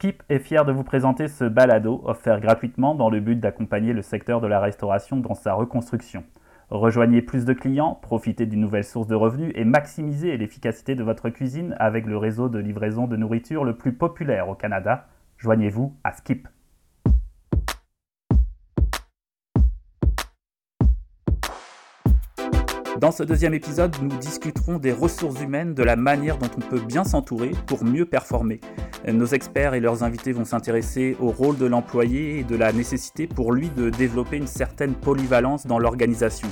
Skip est fier de vous présenter ce balado offert gratuitement dans le but d'accompagner le secteur de la restauration dans sa reconstruction. Rejoignez plus de clients, profitez d'une nouvelle source de revenus et maximisez l'efficacité de votre cuisine avec le réseau de livraison de nourriture le plus populaire au Canada. Joignez-vous à Skip. Dans ce deuxième épisode, nous discuterons des ressources humaines, de la manière dont on peut bien s'entourer pour mieux performer. Nos experts et leurs invités vont s'intéresser au rôle de l'employé et de la nécessité pour lui de développer une certaine polyvalence dans l'organisation.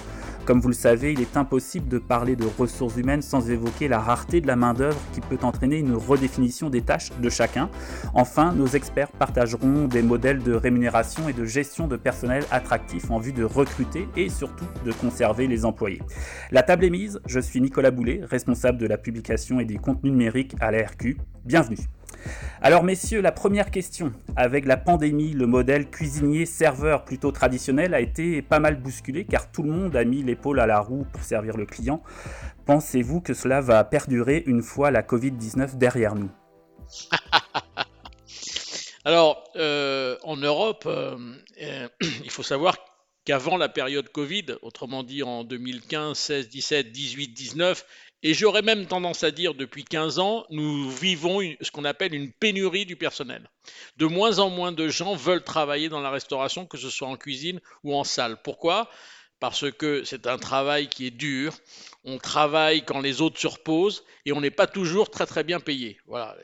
Comme vous le savez, il est impossible de parler de ressources humaines sans évoquer la rareté de la main-d'œuvre qui peut entraîner une redéfinition des tâches de chacun. Enfin, nos experts partageront des modèles de rémunération et de gestion de personnel attractifs en vue de recruter et surtout de conserver les employés. La table est mise, je suis Nicolas Boulet, responsable de la publication et des contenus numériques à l'ARQ. Bienvenue. Alors messieurs, la première question. Avec la pandémie, le modèle cuisinier-serveur plutôt traditionnel a été pas mal bousculé car tout le monde a mis l'épaule à la roue pour servir le client. Pensez-vous que cela va perdurer une fois la Covid-19 derrière nous? Alors, euh, en Europe, euh, euh, il faut savoir qu'avant la période Covid, autrement dit en 2015, 16, 17, 18, 19, et j'aurais même tendance à dire depuis 15 ans, nous vivons ce qu'on appelle une pénurie du personnel. De moins en moins de gens veulent travailler dans la restauration, que ce soit en cuisine ou en salle. Pourquoi? Parce que c'est un travail qui est dur. On travaille quand les autres se reposent et on n'est pas toujours très très bien payé. Voilà.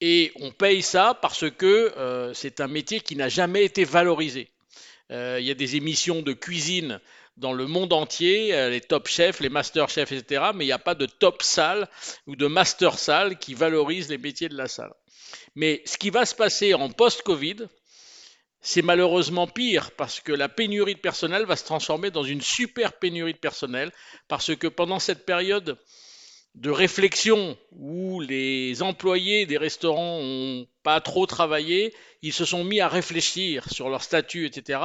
Et, on paye ça parce que euh, c'est un métier qui n'a jamais été valorisé. Euh, il y a des émissions de cuisine dans le monde entier, euh, les top chefs, les master chefs, etc. Mais il n'y a pas de top salle ou de master salle qui valorise les métiers de la salle. Mais ce qui va se passer en post-Covid, c'est malheureusement pire parce que la pénurie de personnel va se transformer dans une super pénurie de personnel parce que pendant cette période de réflexion où les employés des restaurants ont pas trop travaillé, ils se sont mis à réfléchir sur leur statut, etc.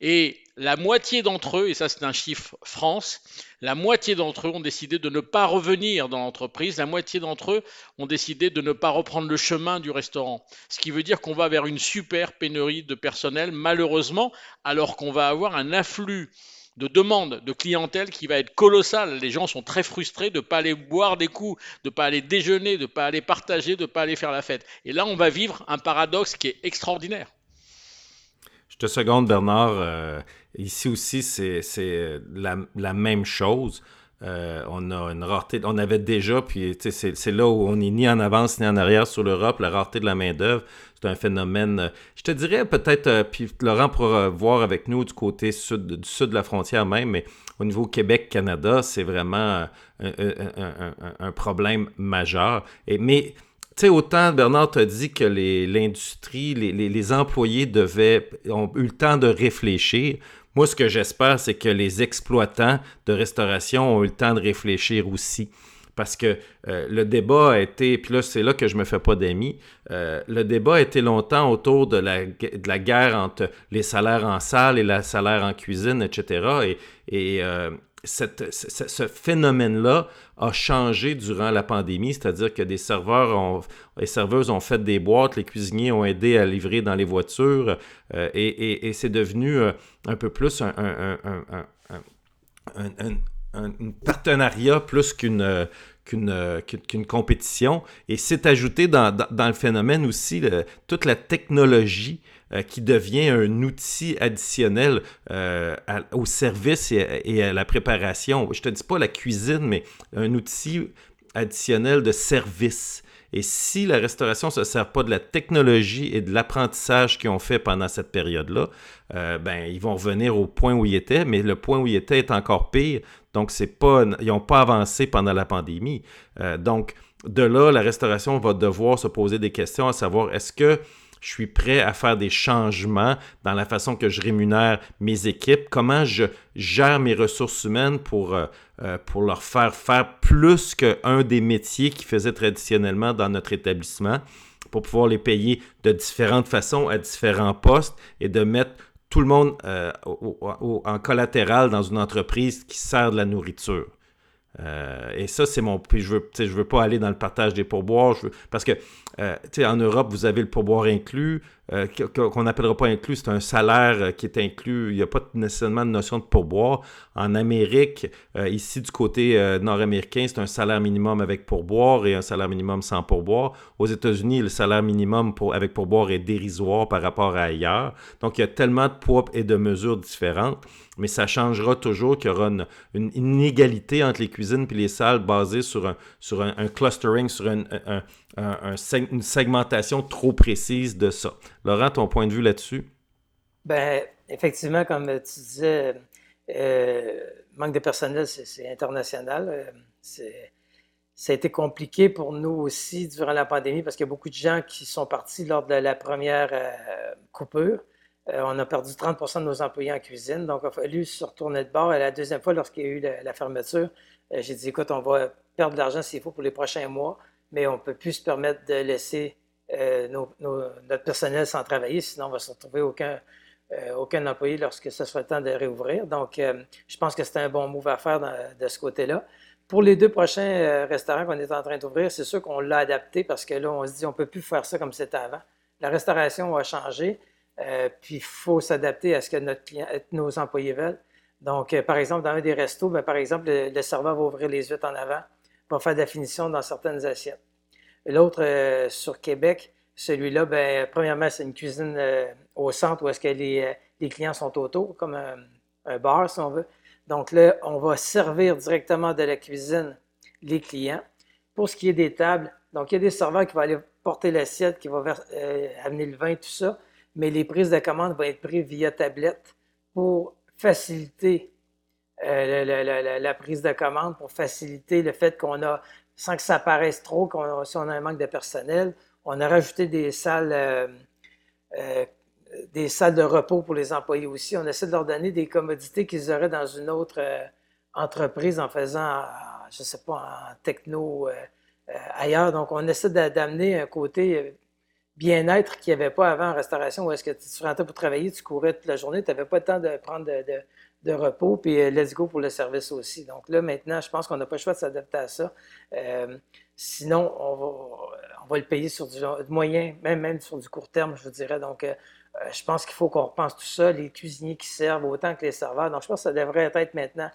Et la moitié d'entre eux, et ça c'est un chiffre France, la moitié d'entre eux ont décidé de ne pas revenir dans l'entreprise, la moitié d'entre eux ont décidé de ne pas reprendre le chemin du restaurant. Ce qui veut dire qu'on va vers une super pénurie de personnel, malheureusement, alors qu'on va avoir un afflux de demande de clientèle qui va être colossale. Les gens sont très frustrés de ne pas aller boire des coups, de ne pas aller déjeuner, de ne pas aller partager, de ne pas aller faire la fête. Et là, on va vivre un paradoxe qui est extraordinaire. Je te seconde, Bernard. Euh, ici aussi, c'est la, la, même chose. Euh, on a une rareté, on avait déjà, puis c'est là où on est ni en avance ni en arrière sur l'Europe, la rareté de la main-d'œuvre. C'est un phénomène, euh, je te dirais peut-être, euh, puis Laurent pourra voir avec nous du côté sud, du sud de la frontière même, mais au niveau Québec-Canada, c'est vraiment un, problème majeur. Et, mais, tu sais, autant Bernard t'a dit que l'industrie, les, les, employés devaient, ont eu le temps de réfléchir. Moi, ce que j'espère, c'est que les exploitants de restauration ont eu le temps de réfléchir aussi. Parce que euh, le débat a été, puis là, c'est là que je me fais pas d'amis, euh, le débat a été longtemps autour de la, de la, guerre entre les salaires en salle et les salaires en cuisine, etc. Et, euh, ce phénomène-là a changé durant la pandémie, c'est-à-dire que des serveurs ont, les serveuses ont fait des boîtes, les cuisiniers ont aidé à livrer dans les voitures, euh, et, et, c'est devenu euh, un peu plus un partenariat plus qu'une qu'une compétition. Et c'est ajouté dans, dans, le phénomène aussi toute la technologie euh, qui devient un outil additionnel euh, au service et, à la préparation. Je te dis pas la cuisine, mais un outil additionnel de service. Et si la restauration ne se sert pas de la technologie et de l'apprentissage qu'ils ont fait pendant cette période-là, euh, ben, ils vont revenir au point où ils étaient, mais le point où ils étaient est encore pire. Donc, c'est pas, ils n'ont pas avancé pendant la pandémie. donc, de là, la restauration va devoir se poser des questions à savoir est-ce que je suis prêt à faire des changements dans la façon que je rémunère mes équipes, comment je gère mes ressources humaines pour, euh, euh, pour leur faire faire plus qu'un des métiers qu'ils faisaient traditionnellement dans notre établissement, pour pouvoir les payer de différentes façons à différents postes et de mettre tout le monde euh, en collatéral dans une entreprise qui sert de la nourriture. Euh, et ça, c'est mon. Puis je veux, je veux pas aller dans le partage des pourboires. parce que, euh, en Europe, vous avez le pourboire inclus, euh, qu'on n'appellera pas inclus, c'est un salaire qui est inclus. Il n'y a pas nécessairement de notion de pourboire. En Amérique, ici, du côté nord-américain, c'est un salaire minimum avec pourboire et un salaire minimum sans pourboire. Aux États-Unis, le salaire minimum avec pourboire est dérisoire par rapport à ailleurs. Donc, il y a tellement de poids et de mesures différentes mais ça changera toujours qu'il y aura une, inégalité entre les cuisines et les salles basées sur un, sur un, clustering, sur un, une segmentation trop précise de ça. Laurent, ton point de vue là-dessus? Ben, effectivement, comme tu disais, euh, manque de personnel, c'est international. Euh, ça a été compliqué pour nous aussi durant la pandémie parce qu'il y a beaucoup de gens qui sont partis lors de la première euh, coupure. Euh, on a perdu 30% de nos employés en cuisine, donc il a fallu se retourner de bord. Et la deuxième fois, lorsqu'il y a eu la, fermeture, euh, j'ai dit écoute, on va perdre de l'argent s'il faut pour les prochains mois, mais on ne peut plus se permettre de laisser euh, notre personnel sans travailler, sinon on va se retrouver aucun, aucun employé lorsque ce sera le temps de réouvrir. Donc, je pense que c'est un bon move à faire de ce côté-là. Pour les deux prochains restaurants qu'on est en train d'ouvrir, c'est sûr qu'on l'a adapté parce que là, on se dit on ne peut plus faire ça comme c'était avant. La restauration a changé. Euh, puis il faut s'adapter à ce que notre client, nos employés veulent. Donc, euh, par exemple, dans un des restos, ben, par exemple, le, serveur va ouvrir les huîtres en avant, va faire de la finition dans certaines assiettes. L'autre, euh, sur Québec, celui-là, ben, premièrement, c'est une cuisine au centre où est-ce que les, les, clients sont autour, comme un, un, bar, si on veut. Donc là, on va servir directement de la cuisine les clients. Pour ce qui est des tables, donc il y a des serveurs qui vont aller porter l'assiette, qui vont amener le vin, tout ça mais les prises de commande vont être prises via tablette pour faciliter euh, la, prise de commande, pour faciliter le fait qu'on a, sans que ça paraisse trop, qu'on, si on a un manque de personnel, on a rajouté des salles, euh, euh, des salles de repos pour les employés aussi. On essaie de leur donner des commodités qu'ils auraient dans une autre entreprise en faisant, je ne sais pas, en techno ailleurs. Donc, on essaie d'amener un côté bien-être qu'il n'y avait pas avant en restauration, où est-ce que tu rentrais pour travailler, tu courais toute la journée, tu n'avais pas le temps de prendre de, repos, puis euh, let's go pour le service aussi. Donc là, maintenant, je pense qu'on n'a pas le choix de s'adapter à ça. Euh, sinon, on va, le payer sur du moyen, même, même sur du court terme, je vous dirais. Donc, euh, je pense qu'il faut qu'on repense tout ça, les cuisiniers qui servent autant que les serveurs. Donc, je pense que ça devrait être maintenant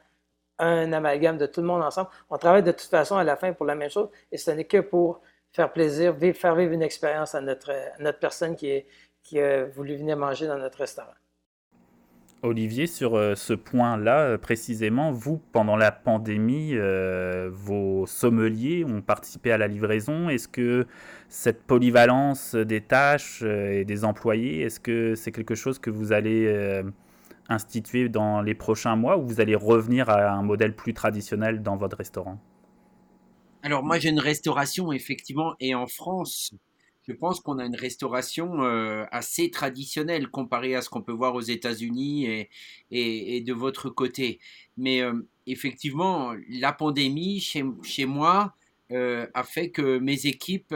un amalgame de tout le monde ensemble. On travaille de toute façon à la fin pour la même chose, et ce n'est que pour faire plaisir, faire vivre une expérience à notre, notre personne qui, est, qui a voulu venir manger dans notre restaurant. Olivier, sur euh, ce point-là, euh, précisément, vous, pendant la pandémie, euh, vos sommeliers ont participé à la livraison. Est-ce que cette polyvalence des tâches et des employés, est-ce que c'est quelque chose que vous allez instituer dans les prochains mois ou vous allez revenir à un modèle plus traditionnel dans votre restaurant? Alors moi j'ai une restauration effectivement et en France, je pense qu'on a une restauration euh, assez traditionnelle comparée à ce qu'on peut voir aux États-Unis et, et, de votre côté. Mais euh, effectivement, la pandémie chez, chez moi euh, a fait que mes équipes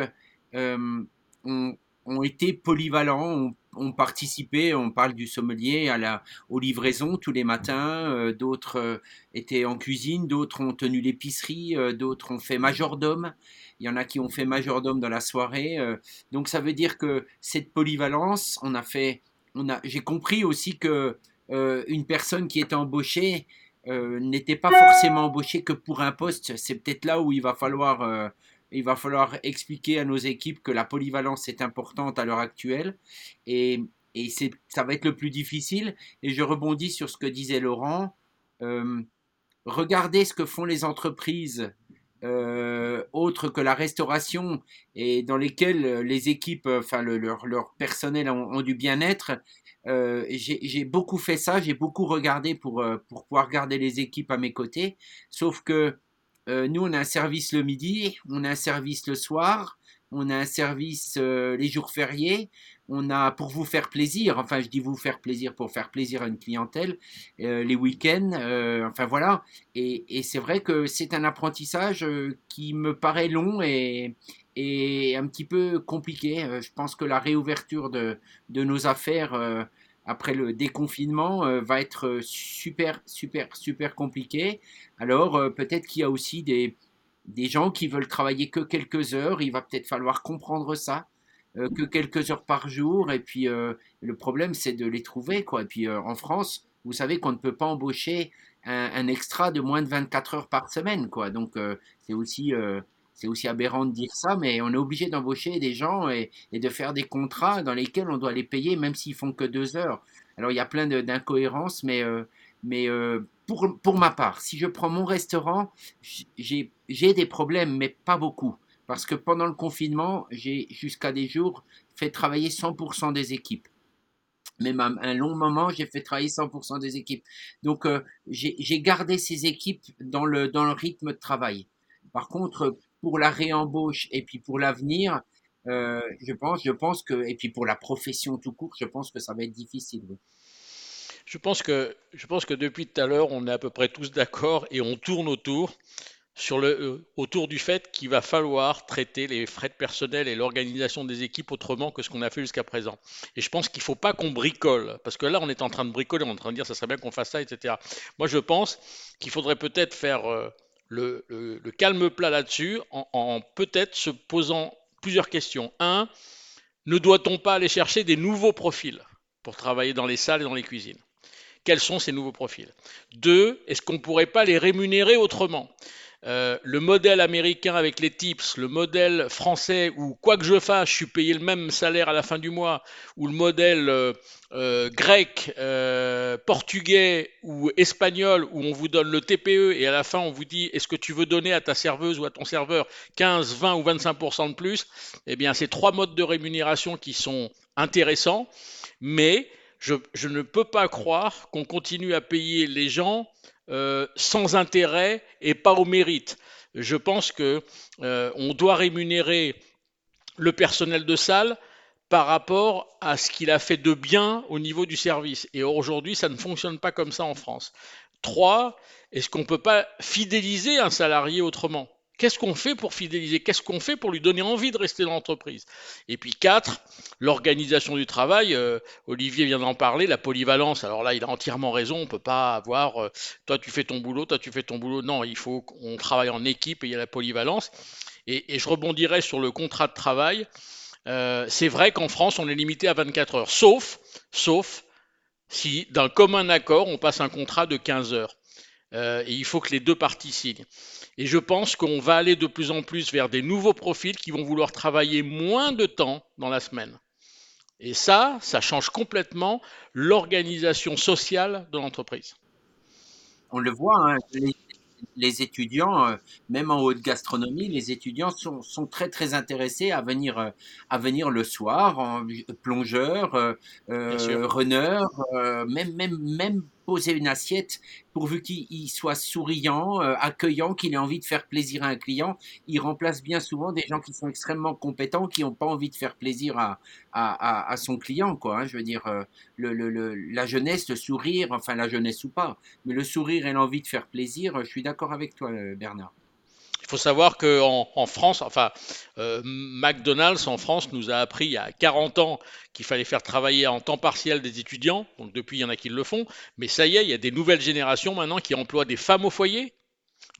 ont, ont, été polyvalents, ont participé, on parle du sommelier, à la, aux livraisons tous les matins, euh, d'autres euh, étaient en cuisine, d'autres ont tenu l'épicerie, euh, d'autres ont fait majordome, il y en a qui ont fait majordome dans la soirée. donc ça veut dire que cette polyvalence, on a fait, on a, j'ai compris aussi que une personne qui est embauchée n'était pas forcément embauchée que pour un poste. C'est peut-être là où il va falloir il va falloir expliquer à nos équipes que la polyvalence est importante à l'heure actuelle et, et ça va être le plus difficile. Et je rebondis sur ce que disait Laurent. Euh, regardez ce que font les entreprises euh, autres que la restauration et dans lesquelles les équipes, enfin leur, leur, personnel ont, du bien-être. Euh, j'ai beaucoup fait ça, j'ai beaucoup regardé pour, pour pouvoir garder les équipes à mes côtés. Sauf que euh, nous, on a un service le midi, on a un service le soir, on a un service euh, les jours fériés, on a pour vous faire plaisir, enfin je dis vous faire plaisir pour faire plaisir à une clientèle, euh, les week-ends, enfin voilà. Et, c'est vrai que c'est un apprentissage qui me paraît long et, un petit peu compliqué. je pense que la réouverture de nos affaires après le déconfinement euh, va être super, super, super compliqué. Alors peut-être qu'il y a aussi des, des gens qui veulent travailler que quelques heures. Il va peut-être falloir comprendre ça. que quelques heures par jour et puis le problème c'est de les trouver quoi et puis en France vous savez qu'on ne peut pas embaucher un, extra de moins de 24 heures par semaine quoi donc c'est aussi c'est aussi aberrant de dire ça, mais on est obligé d'embaucher des gens et, de faire des contrats dans lesquels on doit les payer même s'ils font que deux heures. Alors il y a plein d'incohérences, mais, euh, mais euh, pour, pour ma part, si je prends mon restaurant, j'ai des problèmes, mais pas beaucoup. Parce que pendant le confinement, j'ai jusqu'à des jours fait travailler 100% des équipes. Même un long moment, j'ai fait travailler 100% des équipes. Donc, euh, j'ai gardé ces équipes dans le, dans le rythme de travail. Par contre, pour la réembauche et puis pour l'avenir, euh, je pense, je pense que, et puis pour la profession tout court, je pense que ça va être difficile. Je pense que, je pense que depuis tout à l'heure, on est à peu près tous d'accord et on tourne autour sur le, euh, autour du fait qu'il va falloir traiter les frais de personnel et l'organisation des équipes autrement que ce qu'on a fait jusqu'à présent. Et je pense qu'il ne faut pas qu'on bricole, parce que là, on est en train de bricoler, on est en train de dire ça serait bien qu'on fasse ça, etc. Moi, je pense qu'il faudrait peut-être faire euh, le, calme plat là-dessus en, peut-être se posant plusieurs questions. Un, ne doit-on pas aller chercher des nouveaux profils pour travailler dans les salles et dans les cuisines? Quels sont ces nouveaux profils? Deux, est-ce qu'on ne pourrait pas les rémunérer autrement? Euh, le modèle américain avec les tips, le modèle français où quoi que je fasse, je suis payé le même salaire à la fin du mois, ou le modèle euh, euh, grec, portugais ou espagnol où on vous donne le TPE et à la fin on vous dit est-ce que tu veux donner à ta serveuse ou à ton serveur 15, 20 ou 25% de plus? Eh bien, c'est trois modes de rémunération qui sont intéressants, mais je, ne peux pas croire qu'on continue à payer les gens euh, sans intérêt et pas au mérite. Je pense que euh, on doit rémunérer le personnel de salle par rapport à ce qu'il a fait de bien au niveau du service. Et aujourd'hui, ça ne fonctionne pas comme ça en France. Trois, est-ce qu'on ne peut pas fidéliser un salarié autrement? Qu'est-ce qu'on fait pour fidéliser? Qu'est-ce qu'on fait pour lui donner envie de rester dans l'entreprise? Et puis quatre, l'organisation du travail. Euh, Olivier vient d'en parler, la polyvalence. Alors là, il a entièrement raison. On ne peut pas avoir euh, toi tu fais ton boulot, toi tu fais ton boulot. Non, il faut qu'on travaille en équipe et il y a la polyvalence. Et, je rebondirai sur le contrat de travail. Euh, c'est vrai qu'en France, on est limité à 24 heures, sauf, sauf si d'un commun accord, on passe un contrat de 15 heures. et il faut que les deux parties signent. Et je pense qu'on va aller de plus en plus vers des nouveaux profils qui vont vouloir travailler moins de temps dans la semaine. Et ça, ça change complètement l'organisation sociale de l'entreprise. On le voit, hein, les, étudiants, euh, même en haute gastronomie, les étudiants sont, très très intéressés à venir, euh, à venir le soir, en plongeur, euh, runner, même, même, même poser une assiette pourvu qu'il soit souriant, euh, accueillant, qu'il ait envie de faire plaisir à un client. Il remplace bien souvent des gens qui sont extrêmement compétents, qui n'ont pas envie de faire plaisir à, à, son client. Quoi, hein. Je veux dire, euh, la jeunesse, le sourire, enfin la jeunesse ou pas, mais le sourire et l'envie de faire plaisir, je suis d'accord avec toi, euh, Bernard. Il faut savoir qu'en en France, enfin, euh, McDonald's en France nous a appris il y a 40 ans qu'il fallait faire travailler en temps partiel des étudiants. Donc depuis, il y en a qui le font. Mais ça y est, il y a des nouvelles générations maintenant qui emploient des femmes au foyer,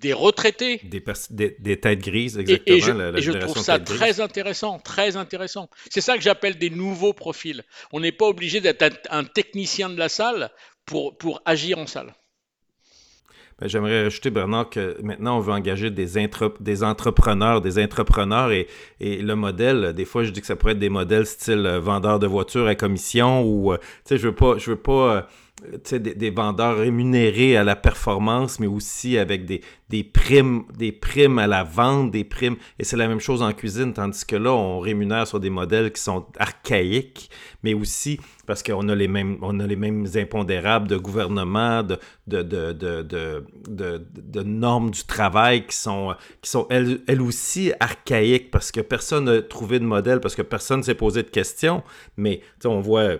des retraités. Des, des, têtes grises, exactement. Et, je, trouve ça très intéressant, très intéressant. C'est ça que j'appelle des nouveaux profils. On n'est pas obligé d'être un, technicien de la salle pour, pour agir en salle. Ben, j'aimerais rajouter, Bernard, que maintenant, on veut engager des, des entrepreneurs, des entrepreneurs et, et, le modèle, des fois, je dis que ça pourrait être des modèles style euh, vendeur de voitures à commission ou, euh, tu sais, je veux pas, je veux pas euh, des, des, vendeurs rémunérés à la performance, mais aussi avec des, des, primes, des primes à la vente, des primes. Et c'est la même chose en cuisine, tandis que là, on rémunère sur des modèles qui sont archaïques, mais aussi parce qu'on a les mêmes, on a les mêmes impondérables de gouvernement, de, de, de, de, normes du travail qui sont, qui sont elles, elles, aussi archaïques parce que personne n'a trouvé de modèle, parce que personne ne s'est posé de questions. Mais on voit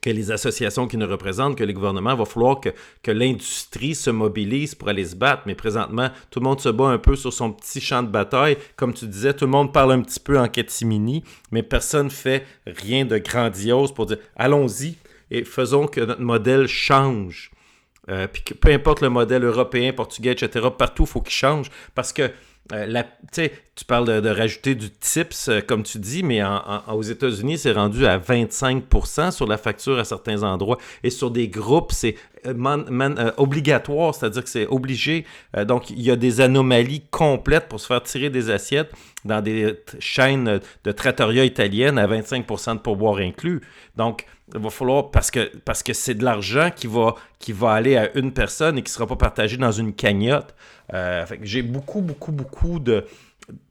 que les associations qui nous représentent, que les gouvernements, il va falloir que, que l'industrie se mobilise pour aller se battre. Mais présentement, tout le monde se bat un peu sur son petit champ de bataille. Comme tu disais, tout le monde parle un petit peu en catimini, mais personne ne fait rien de grandiose pour dire allons-y, et faisons que notre modèle change. Euh, puis que peu importe le modèle européen, portugais, etc., partout, il faut qu'il change parce que euh, tu parles de, rajouter du tips, euh, comme tu dis, mais aux États-Unis, c'est rendu à 25% sur la facture à certains endroits. Et sur des groupes, c'est obligatoire, c'est-à-dire que c'est obligé. donc, il y a des anomalies complètes pour se faire tirer des assiettes dans des chaînes de trattoria italiennes à 25% de pourboire inclus. Donc, il va falloir, parce que parce que c'est de l'argent qui va, qui va aller à une personne et qui ne sera pas partagé dans une cagnotte. Euh, j'ai beaucoup, beaucoup, beaucoup de,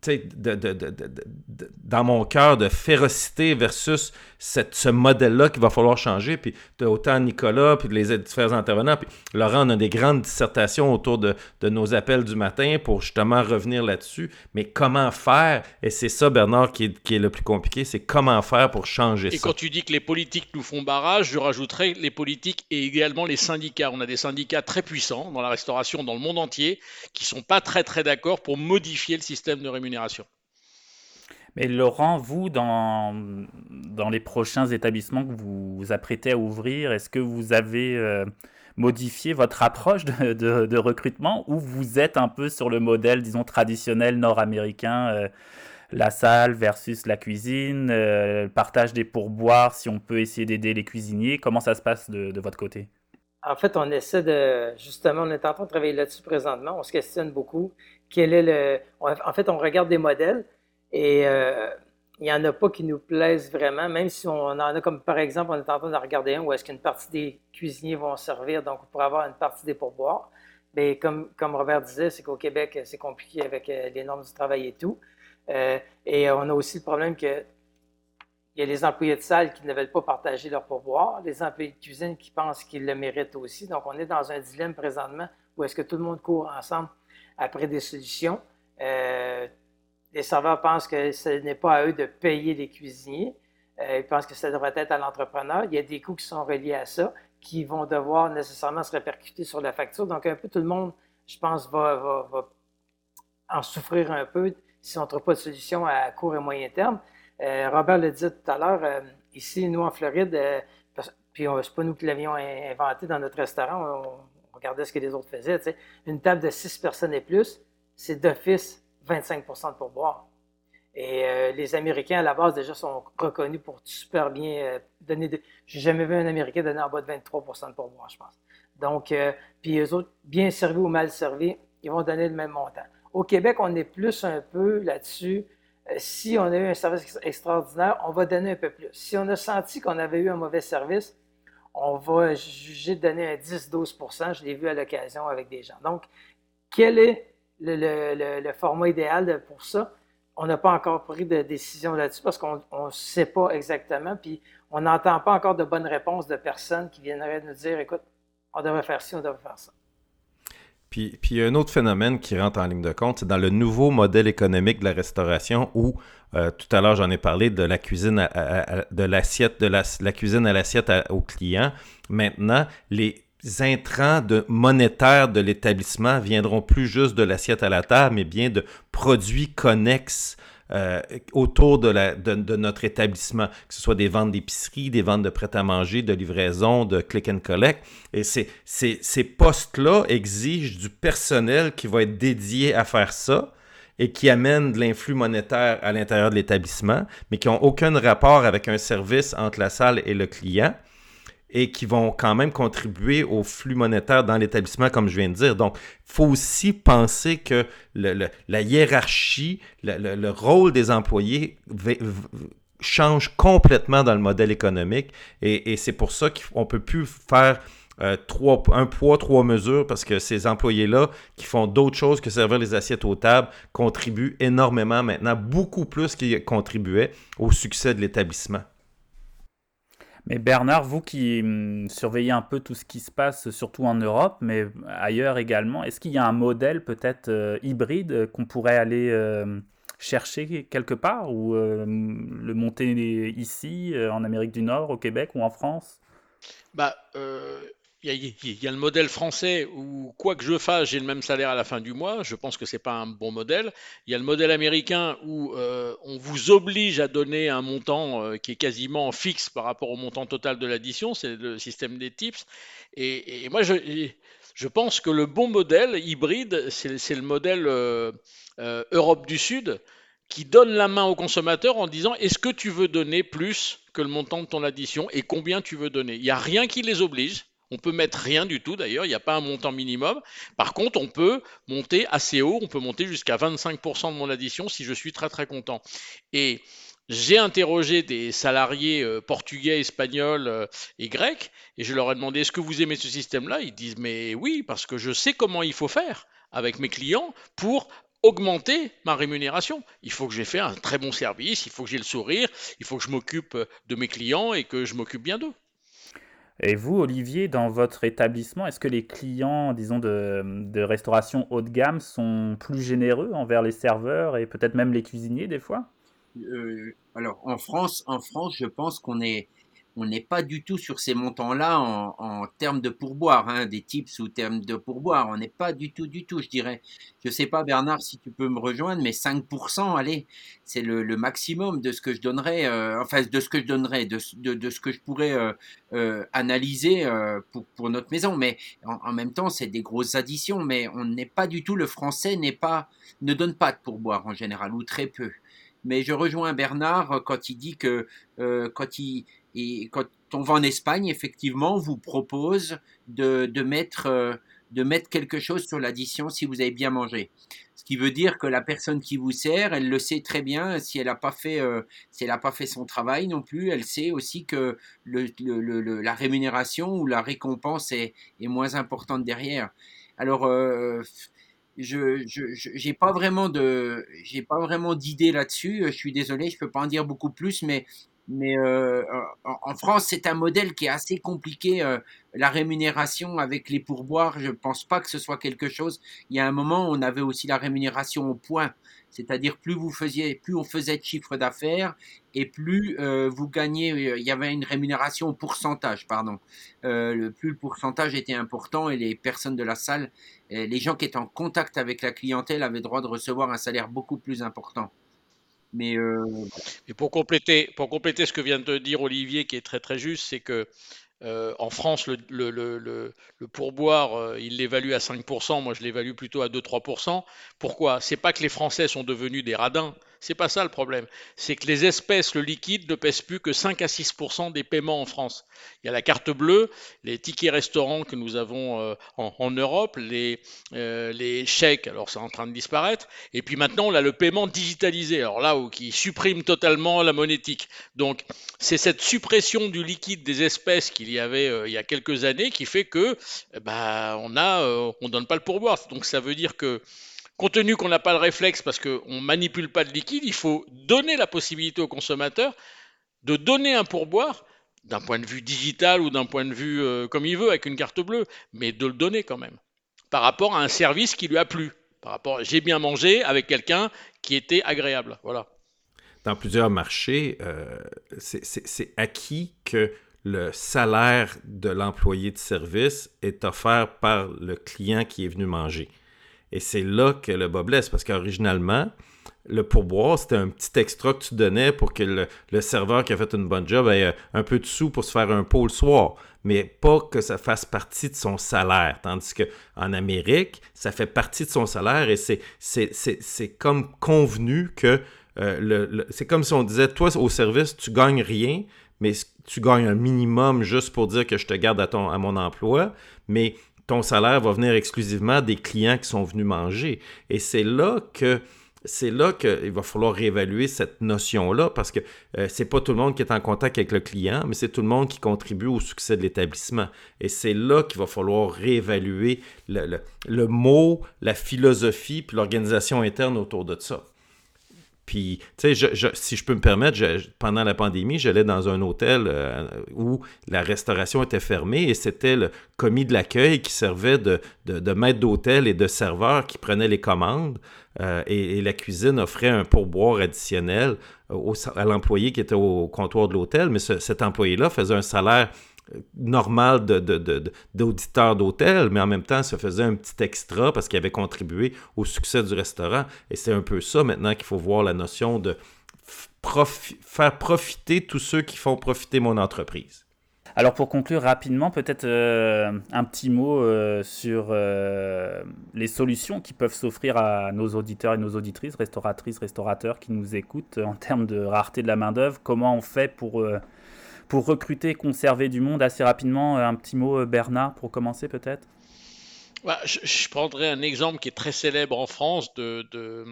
de, de, de, dans mon cœur de férocité versus cette, ce modèle-là qu'il va falloir changer. Puis autant Nicolas, puis les différents intervenants, puis Laurent, on a des grandes dissertations autour de, nos appels du matin pour justement revenir là-dessus. Mais comment faire? Et c'est ça, Bernard, qui est, qui est le plus compliqué, c'est comment faire pour changer ça? Et quand tu dis que les politiques nous font barrage, je rajouterais les politiques et également les syndicats. On a des syndicats très puissants dans la restauration dans le monde entier qui sont pas très très d'accord pour modifier le système de rémunération. Mais Laurent, vous, dans, dans les prochains établissements que vous vous apprêtez à ouvrir, est-ce que vous avez euh, modifié votre approche de, de, recrutement ou vous êtes un peu sur le modèle, disons, traditionnel nord-américain euh, la salle versus la cuisine, euh, le partage des pourboires, si on peut essayer d'aider les cuisiniers? Comment ça se passe de, de, votre côté? En fait, on essaie de, justement, on est en train de travailler là-dessus présentement. On se questionne beaucoup. Quel est le, en fait, on regarde des modèles. Et euh, il n'y en a pas qui nous plaisent vraiment, même si on en a comme par exemple, on est en train de regarder un où est-ce qu'une partie des cuisiniers vont servir, donc pour avoir une partie des pourboires. Mais comme, comme Robert disait, c'est qu'au Québec, c'est compliqué avec euh, les normes du travail et tout. Euh, et on a aussi le problème que il y a les employés de salle qui ne veulent pas partager leur pourboire, les employés de cuisine qui pensent qu'ils le méritent aussi. Donc, on est dans un dilemme présentement où est-ce que tout le monde court ensemble après des solutions les serveurs pensent que ce n'est pas à eux de payer les cuisiniers. Euh, ils pensent que ça devrait être à l'entrepreneur. Il y a des coûts qui sont reliés à ça, qui vont devoir nécessairement se répercuter sur la facture. Donc, un peu tout le monde, je pense, va, en souffrir un peu si on ne trouve pas de solution à court et moyen terme. Euh, Robert le disait tout à l'heure, euh, ici, nous en Floride, puis c'est pas nous qui l'avions inventé dans notre restaurant, regardait ce que les autres faisaient. Une table de six personnes et plus, c'est d'office 25% de pourboire. Et euh, les Américains, à la base, déjà, sont reconnus pour super bien euh, donner. De... J'ai jamais vu un Américain donner en bas de 23% de pourboire, je pense. Donc, euh, puis eux autres, bien servis ou mal servis, ils vont donner le même montant. Au Québec, on est plus un peu là-dessus. si on a eu un service extraordinaire, on va donner un peu plus. Si on a senti qu'on avait eu un mauvais service, on va juger de donner un 10-12% Je l'ai vu à l'occasion avec des gens. Donc, quel est le, format idéal pour ça? On n'a pas encore pris de décision là-dessus parce qu'on ne sait pas exactement. Puis on n'entend pas encore de bonnes réponses de personnes qui viendraient nous dire écoute, on devrait faire ci, on devrait faire ça. Puis, puis un autre phénomène qui rentre en ligne de compte, c'est dans le nouveau modèle économique de la restauration où, euh, tout à l'heure j'en ai parlé de la cuisine de l'assiette, de la, la, cuisine à l'assiette au client. Maintenant, les, intrants de, monétaires de l'établissement viendront plus juste de l'assiette à la table, mais bien de produits connexes euh, autour de, notre établissement, que ce soit des ventes d'épicerie, des ventes de prêt-à-manger, de livraison, de click and collect. Et ces, ces postes-là exigent du personnel qui va être dédié à faire ça et qui amène de l'influx monétaire à l'intérieur de l'établissement, mais qui n'ont aucun rapport avec un service entre la salle et le client et qui vont quand même contribuer au flux monétaire dans l'établissement, comme je viens de dire. Donc, il faut aussi penser que la hiérarchie, le, rôle des employés change complètement dans le modèle économique et, c'est pour ça qu'on ne peut plus faire euh, un poids, trois mesures, parce que ces employés-là, qui font d'autres choses que servir les assiettes aux tables, contribuent énormément maintenant, beaucoup plus qu'ils contribuaient au succès de l'établissement. Mais Bernard, vous qui hum, surveillez un peu tout ce qui se passe, surtout en Europe, mais ailleurs également, est-ce qu'il y a un modèle peut-être euh, hybride euh, qu'on pourrait aller euh, chercher quelque part ou le monter ici, en Amérique du Nord, au Québec ou en France? Bah, il y, a le modèle français où, quoi que je fasse, j'ai le même salaire à la fin du mois. Je pense que ce n'est pas un bon modèle. Il y a le modèle américain où euh, on vous oblige à donner un montant euh, qui est quasiment fixe par rapport au montant total de l'addition. C'est le système des tips. Et, moi, je, je, pense que le bon modèle hybride, c'est le modèle euh, Europe du Sud qui donne la main au consommateur en disant est-ce que tu veux donner plus que le montant de ton addition et combien tu veux donner? Il n'y a rien qui les oblige. On peut mettre rien du tout d'ailleurs, il n'y a pas un montant minimum. Par contre, on peut monter assez haut, on peut monter jusqu'à 25% de mon addition si je suis très très content. Et j'ai interrogé des salariés euh, portugais, espagnols euh, et grecs et je leur ai demandé est-ce que vous aimez ce système-là? Ils disent mais oui, parce que je sais comment il faut faire avec mes clients pour augmenter ma rémunération. Il faut que j'ai fait un très bon service, il faut que j'ai le sourire, il faut que je m'occupe de mes clients et que je m'occupe bien d'eux. Et vous, Olivier, dans votre établissement, est-ce que les clients, disons, de, restauration haut de gamme sont plus généreux envers les serveurs et peut-être même les cuisiniers des fois? Euh, Alors, en France, en France, je pense qu'on est, on n'est pas du tout sur ces montants-là en, termes de pourboire, hein, des tips ou termes de pourboire. On n'est pas du tout, du tout, je dirais. Je sais pas, Bernard, si tu peux me rejoindre, mais 5%, allez, c'est le, maximum de ce que je donnerais, euh, enfin, de ce que je donnerais, de, ce que je pourrais euh, euh, analyser pour, notre maison. Mais en, même temps, c'est des grosses additions, mais on n'est pas du tout, le français n'est pas, ne donne pas de pourboire en général, ou très peu. Mais je rejoins Bernard quand il dit que quand il, et quand on va en Espagne, effectivement, on vous propose de, mettre, euh, de mettre quelque chose sur l'addition si vous avez bien mangé. Ce qui veut dire que la personne qui vous sert, elle le sait très bien. Si elle n'a pas fait, euh, si pas fait son travail non plus, elle sait aussi que la rémunération ou la récompense est, moins importante derrière. Alors, euh, je j'ai pas vraiment pas vraiment d'idée là-dessus. Je suis désolé, je peux pas en dire beaucoup plus, mais mais euh, en France, c'est un modèle qui est assez compliqué. Euh, la rémunération avec les pourboires, je ne pense pas que ce soit quelque chose. Il y a un moment, on avait aussi la rémunération au point, c'est-à-dire plus vous faisiez, plus on faisait de chiffre d'affaires et plus euh, vous gagnez. Il y avait une rémunération au pourcentage, pardon. le plus le pourcentage était important et les personnes de la salle, les gens qui étaient en contact avec la clientèle avaient droit de recevoir un salaire beaucoup plus important. Mais euh, Et pour compléter, pour compléter ce que vient de dire Olivier, qui est très très juste, c'est que euh, en France, le pourboire, euh, il l'évalue à 5%, moi je l'évalue plutôt à 2-3%. Pourquoi? C'est pas que les Français sont devenus des radins, c'est pas ça le problème. C'est que les espèces, le liquide, ne pèsent plus que 5 à 6 des paiements en France. Il y a la carte bleue, les tickets restaurants que nous avons euh, en, Europe, les, euh, les chèques, alors c'est en train de disparaître. Et puis maintenant, on a le paiement digitalisé, alors là, où, qui supprime totalement la monétique. Donc, c'est cette suppression du liquide des espèces qu'il y avait euh, il y a quelques années qui fait que, bah, on a, on donne pas le pourboire. Donc, ça veut dire que Compte tenu qu'on n'a pas le réflexe parce qu'on ne manipule pas de liquide, il faut donner la possibilité au consommateur de donner un pourboire d'un point de vue digital ou d'un point de vue euh, comme il veut avec une carte bleue, mais de le donner quand même par rapport à un service qui lui a plu. Par rapport, j'ai bien mangé avec quelqu'un qui était agréable. Voilà. Dans plusieurs marchés, euh, c'est acquis que le salaire de l'employé de service est offert par le client qui est venu manger. Et c'est là que le bas blesse, parce qu'originalement, le pourboire, c'était un petit extra que tu donnais pour que le, serveur qui a fait une bonne job ait euh, un peu de sous pour se faire un pot le soir, mais pas que ça fasse partie de son salaire. Tandis qu'en Amérique, ça fait partie de son salaire et c'est comme convenu que euh, c'est comme si on disait, toi, au service, tu gagnes rien, mais tu gagnes un minimum juste pour dire que je te garde à, à mon emploi, mais ton salaire va venir exclusivement des clients qui sont venus manger. Et c'est là que c'est là qu'il va falloir réévaluer cette notion-là parce que euh, c'est pas tout le monde qui est en contact avec le client, mais c'est tout le monde qui contribue au succès de l'établissement. Et c'est là qu'il va falloir réévaluer le, le mot, la philosophie puis l'organisation interne autour de ça. Puis, tu sais, si je peux me permettre, pendant la pandémie, j'allais dans un hôtel euh, où la restauration était fermée et c'était le commis de l'accueil qui servait de, maître d'hôtel et de serveur qui prenait les commandes. Euh, et, la cuisine offrait un pourboire additionnel à l'employé qui était au comptoir de l'hôtel, mais cet employé-là faisait un salaire normal d'auditeurs de, d'hôtel, mais en même temps, ça faisait un petit extra parce qu'il avait contribué au succès du restaurant. Et c'est un peu ça maintenant qu'il faut voir la notion de faire profiter tous ceux qui font profiter mon entreprise. Alors pour conclure rapidement, peut-être euh, un petit mot euh, sur euh, les solutions qui peuvent s'offrir à nos auditeurs et nos auditrices, restauratrices, restaurateurs qui nous écoutent en termes de rareté de la main-d'œuvre. Comment on fait pour, pour recruter conserver du monde assez rapidement Un petit mot, Bernard, pour commencer peut-être? Bah, je, prendrai un exemple qui est très célèbre en France d'un de,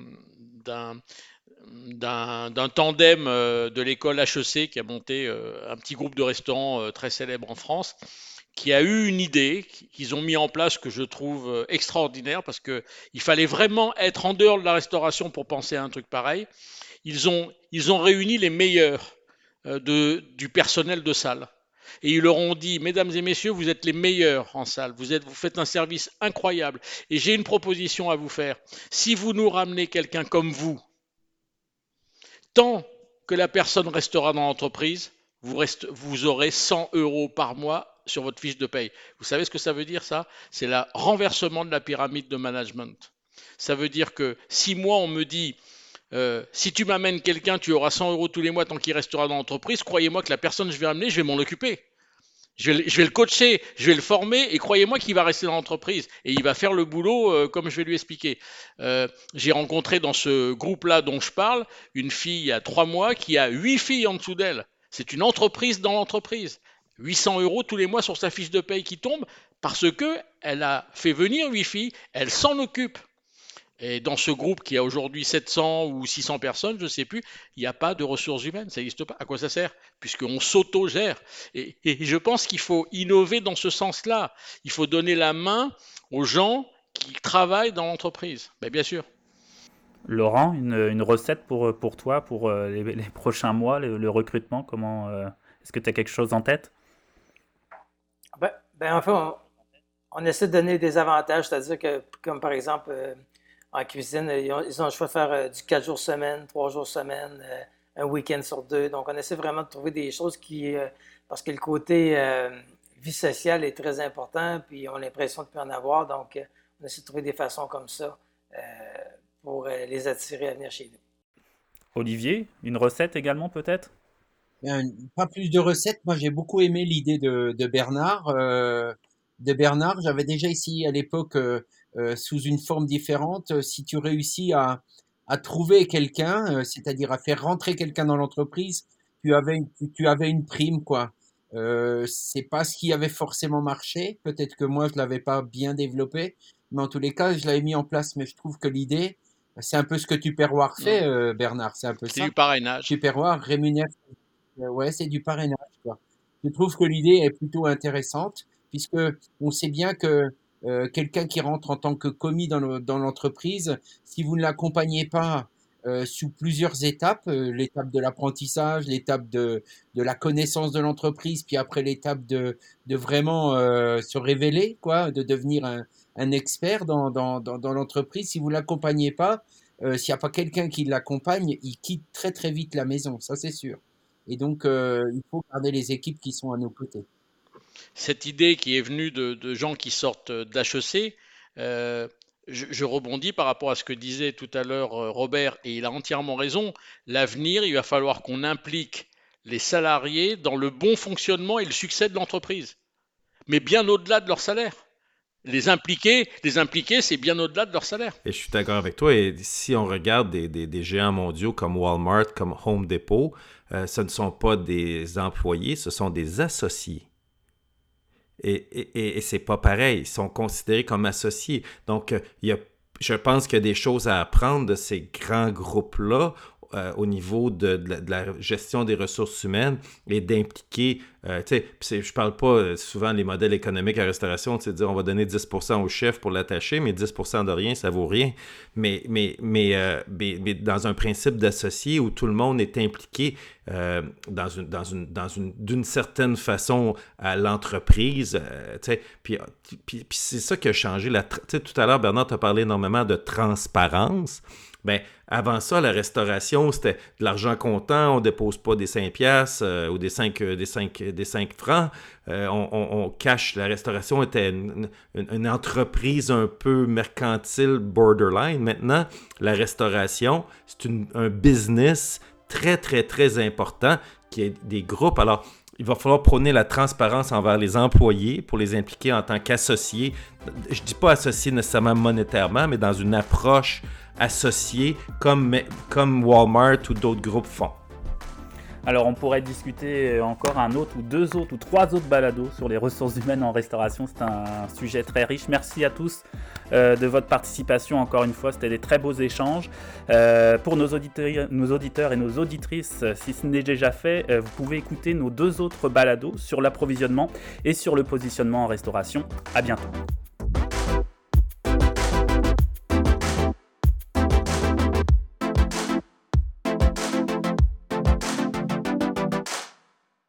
d'un tandem euh, de l'école HEC qui a monté euh, un petit groupe de restaurants euh, très célèbre en France, qui a eu une idée qu'ils ont mis en place que je trouve extraordinaire parce qu'il fallait vraiment être en dehors de la restauration pour penser à un truc pareil. Ils ont, ils ont réuni les meilleurs de, du personnel de salle. Et ils leur ont dit, mesdames et messieurs, vous êtes les meilleurs en salle, vous, êtes, vous faites un service incroyable. Et j'ai une proposition à vous faire. Si vous nous ramenez quelqu'un comme vous, tant que la personne restera dans l'entreprise, vous, vous, aurez 100 euros par mois sur votre fiche de paye. Vous savez ce que ça veut dire ça? C'est le renversement de la pyramide de management. Ça veut dire que si moi on me dit euh, si tu m'amènes quelqu'un, tu auras 100 euros tous les mois tant qu'il restera dans l'entreprise, croyez-moi que la personne que je vais amener, je vais m'en occuper. Je vais, le coacher, je vais le former et croyez-moi qu'il va rester dans l'entreprise et il va faire le boulot euh, comme je vais lui expliquer. Euh, j'ai rencontré dans ce groupe-là dont je parle une fille il y a trois mois qui a huit filles en dessous d'elle. C'est une entreprise dans l'entreprise. 800 euros tous les mois sur sa fiche de paye qui tombe parce que elle a fait venir huit filles, elle s'en occupe. Et dans ce groupe qui a aujourd'hui 700 ou 600 personnes, je ne sais plus, il n'y a pas de ressources humaines, ça n'existe pas. À quoi ça sert? Puisqu'on s'auto-gère. Et, je pense qu'il faut innover dans ce sens-là. Il faut donner la main aux gens qui travaillent dans l'entreprise. Ben, bien sûr. Laurent, une, recette pour, pour toi, pour euh, les, prochains mois, le, recrutement, comment euh, est-ce que tu as quelque chose en tête? Ben, ben enfin, on, essaie de donner des avantages, c'est-à-dire que, comme par exemple, euh, en cuisine. Ils ont, le choix de faire euh, du 4 jours semaine, 3 jours semaine, euh, un week-end sur deux. Donc, on essaie vraiment de trouver des choses qui. Euh, parce que le côté vie sociale est très important, puis on a l'impression de ne plus en avoir. Donc, on essaie de trouver des façons comme ça pour les attirer à venir chez nous. Olivier, une recette également peut-être? Pas plus de recettes. Moi, j'ai beaucoup aimé l'idée de, de, Bernard. de Bernard, j'avais déjà ici à l'époque euh, sous une forme différente, euh, si tu réussis à, à trouver quelqu'un, euh, c'est-à-dire à faire rentrer quelqu'un dans l'entreprise, tu avais, tu, avais une prime, quoi. Euh, c'est pas ce qui avait forcément marché. Peut-être que moi, je l'avais pas bien développé, mais en tous les cas, je l'avais mis en place. Mais je trouve que l'idée, c'est un peu ce que Tupperware fait, euh, Bernard. C'est un peu ça. C'est du parrainage. Tupperware rémunère. Ouais, c'est du parrainage. Quoi. Je trouve que l'idée est plutôt intéressante, puisque on sait bien que euh, quelqu'un qui rentre en tant que commis dans l'entreprise, si vous ne l'accompagnez pas euh, sous plusieurs étapes, euh, l'étape de l'apprentissage, l'étape de, de, la connaissance de l'entreprise, puis après l'étape de, de vraiment se révéler, quoi, de devenir un, un expert dans, dans, dans, l'entreprise. Si vous l'accompagnez pas, s'il n'y a pas quelqu'un qui l'accompagne, il quitte très très vite la maison, ça c'est sûr. Et donc, il faut garder les équipes qui sont à nos côtés cette idée qui est venue de, gens qui sortent d'HEC, euh, je, rebondis par rapport à ce que disait tout à l'heure euh, Robert, et il a entièrement raison. L'avenir, il va falloir qu'on implique les salariés dans le bon fonctionnement et le succès de l'entreprise, mais bien au-delà de leur salaire. Les impliquer, les impliquer, c'est bien au-delà de leur salaire. Et je suis d'accord avec toi. Et si on regarde des, géants mondiaux comme Walmart, comme Home Depot, euh, ce ne sont pas des employés, ce sont des associés. Et, et, et c'est pas pareil. Ils sont considérés comme associés. Donc, euh, il y a, je pense qu'il y a des choses à apprendre de ces grands groupes-là euh, au niveau de, la, gestion des ressources humaines et d'impliquer, euh, tu sais, je parle pas euh, souvent les modèles économiques à restauration, tu sais, dire on va donner 10% au chef pour l'attacher, mais 10% de rien, ça vaut rien. Mais, mais, mais, mais, dans un principe d'associé où tout le monde est impliqué dans une, dans une, dans une, d'une certaine façon à l'entreprise, tu sais, puis, puis, puis c'est ça qui a changé. La, tout à l'heure, Bernard, tu as parlé énormément de transparence. Ben, avant ça, la restauration, c'était de l'argent comptant, on dépose pas des 5 piastres euh, ou des 5, euh, des 5, des 5 francs, euh, on, cache. La restauration était une, entreprise un peu mercantile, borderline. Maintenant, la restauration, c'est un business très, très, très important qui est des groupes. Alors, il va falloir prôner la transparence envers les employés pour les impliquer en tant qu'associés. Je ne dis pas associés nécessairement monétairement, mais dans une approche associée comme, Walmart ou d'autres groupes font. Alors on pourrait discuter encore un autre ou deux autres ou trois autres balados sur les ressources humaines en restauration. C'est un sujet très riche. Merci à tous euh, de votre participation encore une fois. C'était des très beaux échanges. Euh, pour nos auditeurs, nos auditeurs et nos auditrices, si ce n'est déjà fait, euh, vous pouvez écouter nos deux autres balados sur l'approvisionnement et sur le positionnement en restauration. À bientôt.